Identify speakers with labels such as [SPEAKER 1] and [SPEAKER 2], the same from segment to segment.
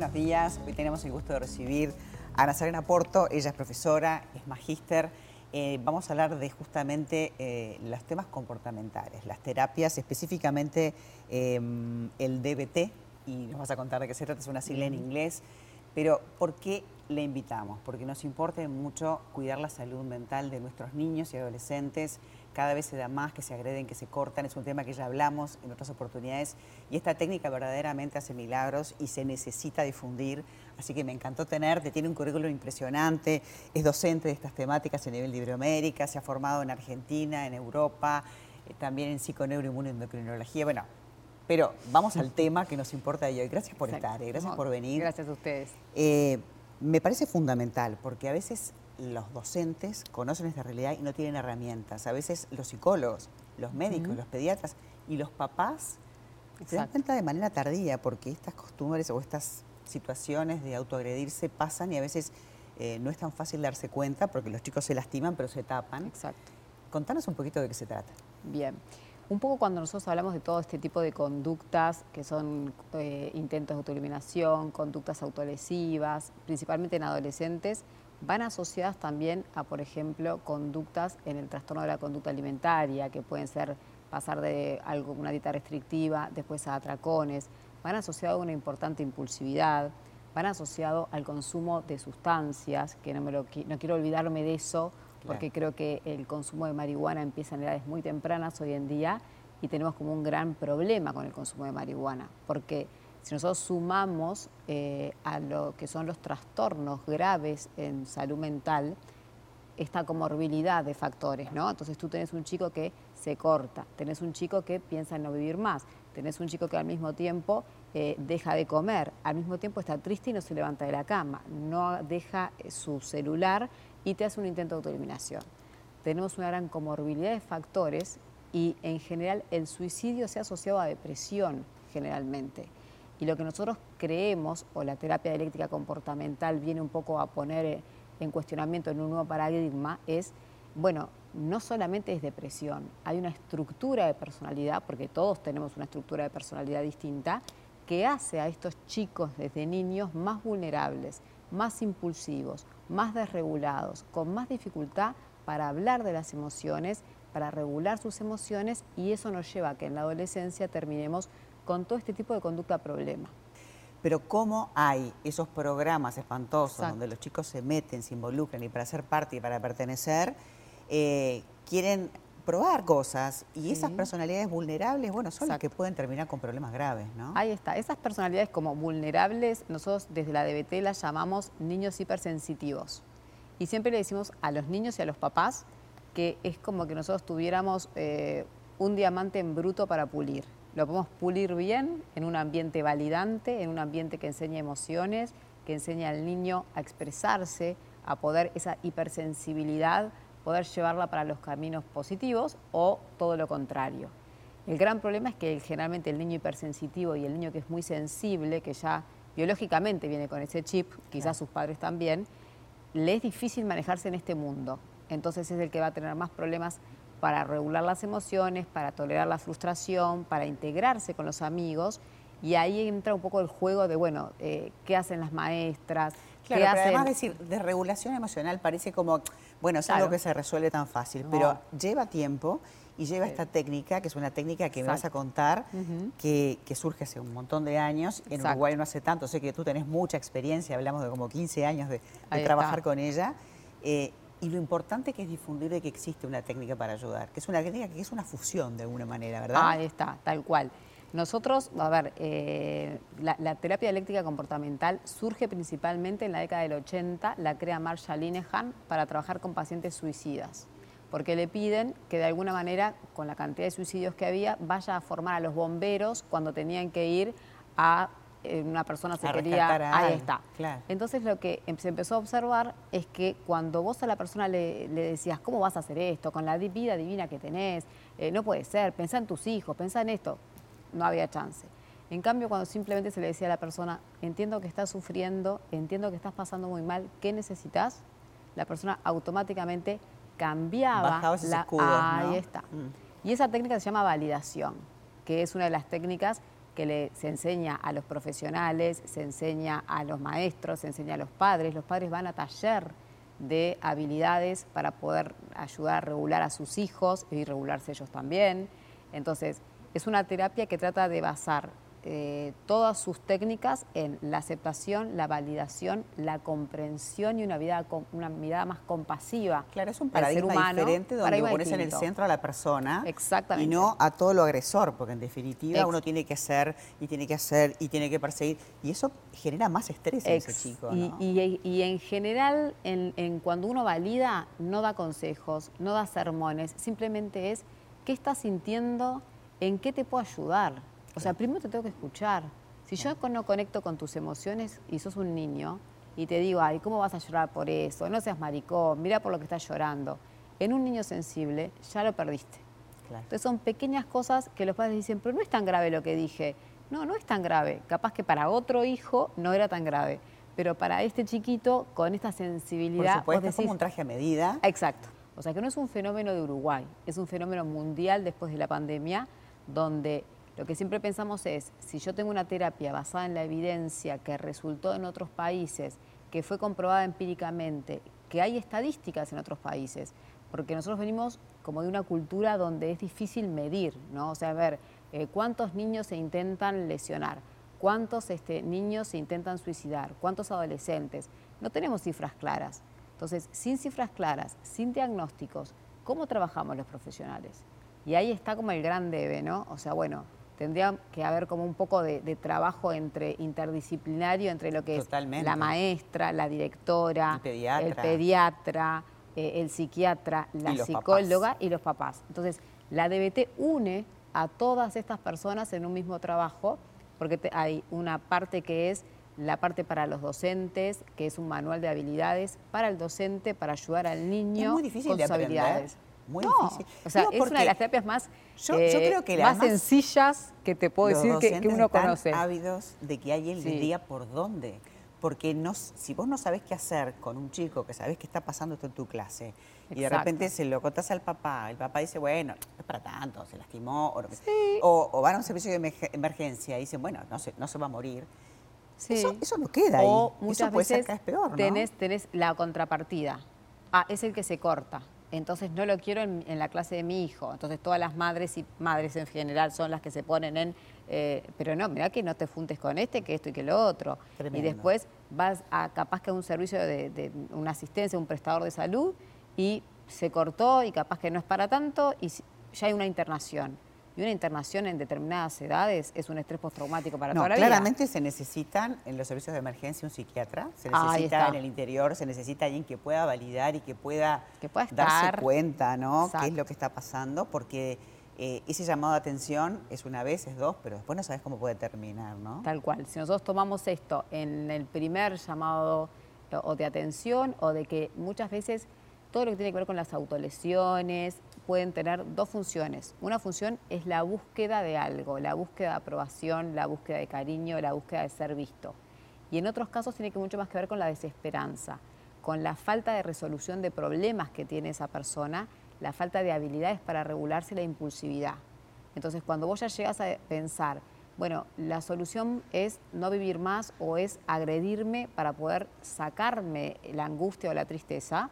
[SPEAKER 1] buenos días. Hoy tenemos el gusto de recibir a Ana Serena Porto. Ella es profesora, es magíster. Eh, vamos a hablar de justamente eh, los temas comportamentales, las terapias, específicamente em, el DBT, y nos vas a contar de qué se trata, es una sigla en inglés. Pero, ¿por qué le invitamos? Porque nos importa mucho cuidar la salud mental de nuestros niños y adolescentes cada vez se da más, que se agreden, que se cortan, es un tema que ya hablamos en otras oportunidades y esta técnica verdaderamente hace milagros y se necesita difundir, así que me encantó tenerte, tiene un currículum impresionante, es docente de estas temáticas a nivel de Iberoamérica, se ha formado en Argentina, en Europa, eh, también en psiconeuroinmunoendocrinología, bueno, pero vamos al tema que nos importa de hoy. Gracias por estar, eh, gracias por venir.
[SPEAKER 2] Gracias a ustedes.
[SPEAKER 1] Eh, me parece fundamental, porque a veces los docentes conocen esta realidad y no tienen herramientas. A veces los psicólogos, los médicos, los pediatras y los papás se dan cuenta de manera tardía porque estas costumbres o estas situaciones de autoagredirse pasan y a veces eh, no es tan fácil darse cuenta porque los chicos se lastiman pero se tapan.
[SPEAKER 2] Exacto.
[SPEAKER 1] Contanos un poquito de qué se trata.
[SPEAKER 2] Bien. Un poco cuando nosotros hablamos de todo este tipo de conductas, que son eh, intentos de autoeliminación, conductas autolesivas, principalmente en adolescentes, van asociadas también a, por ejemplo, conductas en el trastorno de la conducta alimentaria, que pueden ser pasar de algo, una dieta restrictiva, después a atracones, van asociados a una importante impulsividad, van asociados al consumo de sustancias, que no, me lo, no quiero olvidarme de eso, porque creo que el consumo de marihuana empieza en edades muy tempranas hoy en día y tenemos como un gran problema con el consumo de marihuana, porque si nosotros sumamos eh, a lo que son los trastornos graves en salud mental, esta comorbilidad de factores, ¿no? Entonces tú tenés un chico que se corta, tenés un chico que piensa en no vivir más, tenés un chico que al mismo tiempo eh, deja de comer, al mismo tiempo está triste y no se levanta de la cama, no deja su celular y te hace un intento de autoeliminación. Tenemos una gran comorbilidad de factores y en general el suicidio se ha asociado a depresión generalmente. Y lo que nosotros creemos, o la terapia eléctrica comportamental viene un poco a poner eh, en cuestionamiento en un nuevo paradigma, es, bueno, no solamente es depresión, hay una estructura de personalidad, porque todos tenemos una estructura de personalidad distinta, que hace a estos chicos desde niños más vulnerables, más impulsivos, más desregulados, con más dificultad para hablar de las emociones, para regular sus emociones y eso nos lleva a que en la adolescencia terminemos con todo este tipo de conducta problema.
[SPEAKER 1] Pero ¿cómo hay esos programas espantosos donde los chicos se meten, se involucran y para ser parte y para pertenecer, eh, quieren probar cosas y esas personalidades vulnerables, bueno, son las que pueden terminar con problemas graves, ¿no?
[SPEAKER 2] Ahí está, esas personalidades como vulnerables, nosotros desde la DBT las llamamos niños hipersensitivos. Y siempre le decimos a los niños y a los papás que es como que nosotros tuviéramos eh, un diamante en bruto para pulir lo podemos pulir bien en un ambiente validante, en un ambiente que enseña emociones, que enseña al niño a expresarse, a poder esa hipersensibilidad, poder llevarla para los caminos positivos o todo lo contrario. El gran problema es que generalmente el niño hipersensitivo y el niño que es muy sensible, que ya biológicamente viene con ese chip, quizás sus padres también, le es difícil manejarse en este mundo. Entonces es el que va a tener más problemas para regular las emociones, para tolerar la frustración, para integrarse con los amigos. Y ahí entra un poco el juego de, bueno, eh, ¿qué hacen las maestras?
[SPEAKER 1] Claro, pero además decir, de regulación emocional parece como, bueno, es algo que se resuelve tan fácil, pero lleva tiempo y lleva esta técnica, que es una técnica que me vas a contar, que, surge hace un montón de años, en Uruguay no hace tanto, sé que tú tenés mucha experiencia, hablamos de como 15 años de, trabajar con ella, eh, y lo importante que es difundir de que existe una técnica para ayudar, que es una técnica que es una fusión de alguna manera, ¿verdad?
[SPEAKER 2] Ahí está, tal cual. Nosotros, a ver, eh, la, terapia eléctrica comportamental surge principalmente en la década del 80, la crea Marshall Linehan para trabajar con pacientes suicidas, porque le piden que de alguna manera, con la cantidad de suicidios que había, vaya a formar a los bomberos cuando tenían que ir a una persona se quería... ahí está. Entonces lo que em, se empezó a observar es que cuando vos a la persona le, decías, ¿cómo vas a hacer esto? Con la vida divina que tenés, eh, no puede ser, pensá en tus hijos, pensá en esto, no había chance. En cambio, cuando simplemente se le decía a la persona, entiendo que estás sufriendo, entiendo que estás pasando muy mal, ¿qué necesitas? La persona automáticamente cambiaba
[SPEAKER 1] la...
[SPEAKER 2] Ahí está. Mm. Y esa técnica se llama validación, que es una de las técnicas que le, se enseña a los profesionales, se enseña a los maestros, se enseña a los padres. Los padres van a taller de habilidades para poder ayudar a regular a sus hijos y regularse ellos también. Entonces, es una terapia que trata de basar eh, todas sus técnicas en la aceptación, la validación, la comprensión y una, vida, una mirada más compasiva.
[SPEAKER 1] Claro, es un paradigma humano, diferente donde pones en el centro a la persona
[SPEAKER 2] Exactamente.
[SPEAKER 1] y no a todo lo agresor, porque en definitiva uno tiene que hacer y tiene que hacer y tiene que perseguir y eso genera más estrés en ese chico.
[SPEAKER 2] Y, en general, en, cuando uno valida, no da consejos, no da sermones, simplemente es qué estás sintiendo, en qué te puedo ayudar. O sea, primero te tengo que escuchar. Si yo no conecto con tus emociones y sos un niño y te digo, ay, ¿cómo vas a llorar por eso? No seas maricón, mira por lo que estás llorando. En un niño sensible ya lo perdiste. Entonces son pequeñas cosas que los padres dicen, pero no es tan grave lo que dije. No, no es tan grave. Capaz que para otro hijo no era tan grave. Pero para este chiquito, con esta sensibilidad...
[SPEAKER 1] Por supuesto, es como un traje a medida.
[SPEAKER 2] Exacto. O sea que no es un fenómeno de Uruguay, es un fenómeno mundial después de la pandemia, donde lo que siempre pensamos es, si yo tengo una terapia basada en la evidencia que resultó en otros países, que fue comprobada empíricamente, que hay estadísticas en otros países, porque nosotros venimos como de una cultura donde es difícil medir, ¿no? O sea, ver, eh, cuántos niños se intentan lesionar, cuántos este, niños se intentan suicidar, cuántos adolescentes. No tenemos cifras claras. Entonces, sin cifras claras, sin diagnósticos, ¿cómo trabajamos los profesionales? Y ahí está como el gran debe, ¿no? O sea, bueno, tendría que haber como un poco de, trabajo entre interdisciplinario entre lo que es la maestra, la directora, el pediatra, eh, el, psiquiatra, la psicóloga y los papás. Entonces, la DBT une a todas estas personas en un mismo trabajo, porque hay una parte que es la parte para los docentes, que es un manual de habilidades para el docente, para ayudar al niño
[SPEAKER 1] es muy difícil de habilidades
[SPEAKER 2] muy difícil. O sea, es una de las terapias más, yo, eh, creo que más sencillas que te puedo decir que, uno están conoce.
[SPEAKER 1] ávidos de que alguien les diga por dónde. Porque no, si vos no sabés qué hacer con un chico que sabés que está pasando esto en tu clase y de repente se lo contás al papá, el papá dice, bueno, no es para tanto, se lastimó, o, van a un servicio de emergencia y dicen, bueno, no se, no se va a morir. Eso, eso, no queda ahí.
[SPEAKER 2] O muchas veces peor, tenés, tenés la contrapartida. Ah, es el que se corta entonces no lo quiero en, la clase de mi hijo. Entonces todas las madres y madres en general son las que se ponen en, eh, pero no, mira que no te funtes con este, que esto y que lo otro. Y después vas a capaz que a un servicio de, de, una asistencia, un prestador de salud y se cortó y capaz que no es para tanto y ya hay una internación y una internación en determinadas edades es un estrés postraumático para toda la
[SPEAKER 1] vida. Claramente se necesitan en los servicios de emergencia un psiquiatra, se necesita en el interior, se necesita alguien que pueda validar y que pueda, darse cuenta, ¿no? Qué es lo que está pasando, porque eh, ese llamado de atención es una vez, es dos, pero después no sabes cómo puede terminar, ¿no?
[SPEAKER 2] Tal cual. Si nosotros tomamos esto en el primer llamado eh, o de atención o de que muchas veces todo lo que tiene que ver con las autolesiones pueden tener dos funciones. Una función es la búsqueda de algo, la búsqueda de aprobación, la búsqueda de cariño, la búsqueda de ser visto. Y en otros casos tiene que mucho más que ver con la desesperanza, con la falta de resolución de problemas que tiene esa persona, la falta de habilidades para regularse la impulsividad. Entonces, cuando vos ya llegas a pensar, bueno, la solución es no vivir más o es agredirme para poder sacarme la angustia o la tristeza,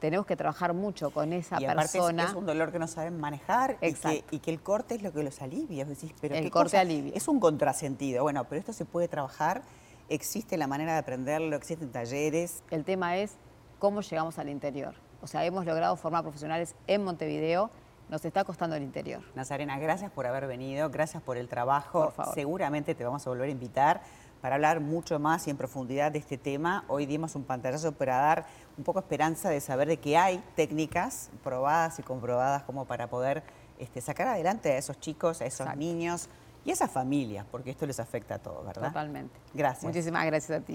[SPEAKER 2] tenemos que trabajar mucho con esa
[SPEAKER 1] y
[SPEAKER 2] persona.
[SPEAKER 1] Es, es, un dolor que no saben manejar y que, y que, el corte es lo que los alivia. Decís, pero
[SPEAKER 2] el corte alivia.
[SPEAKER 1] Es un contrasentido. Bueno, pero esto se puede trabajar, existe la manera de aprenderlo, existen talleres.
[SPEAKER 2] El tema es cómo llegamos al interior. O sea, hemos logrado formar profesionales en Montevideo, nos está costando el interior.
[SPEAKER 1] Nazarena, gracias por haber venido, gracias por el trabajo. Seguramente te vamos a volver a invitar para hablar mucho más y en profundidad de este tema. Hoy dimos un pantallazo para dar un poco esperanza de saber de que hay técnicas probadas y comprobadas como para poder este, sacar adelante a esos chicos, a esos niños y a esas familias, porque esto les afecta a todos, ¿verdad?
[SPEAKER 2] Totalmente.
[SPEAKER 1] Gracias.
[SPEAKER 2] Muchísimas gracias a ti.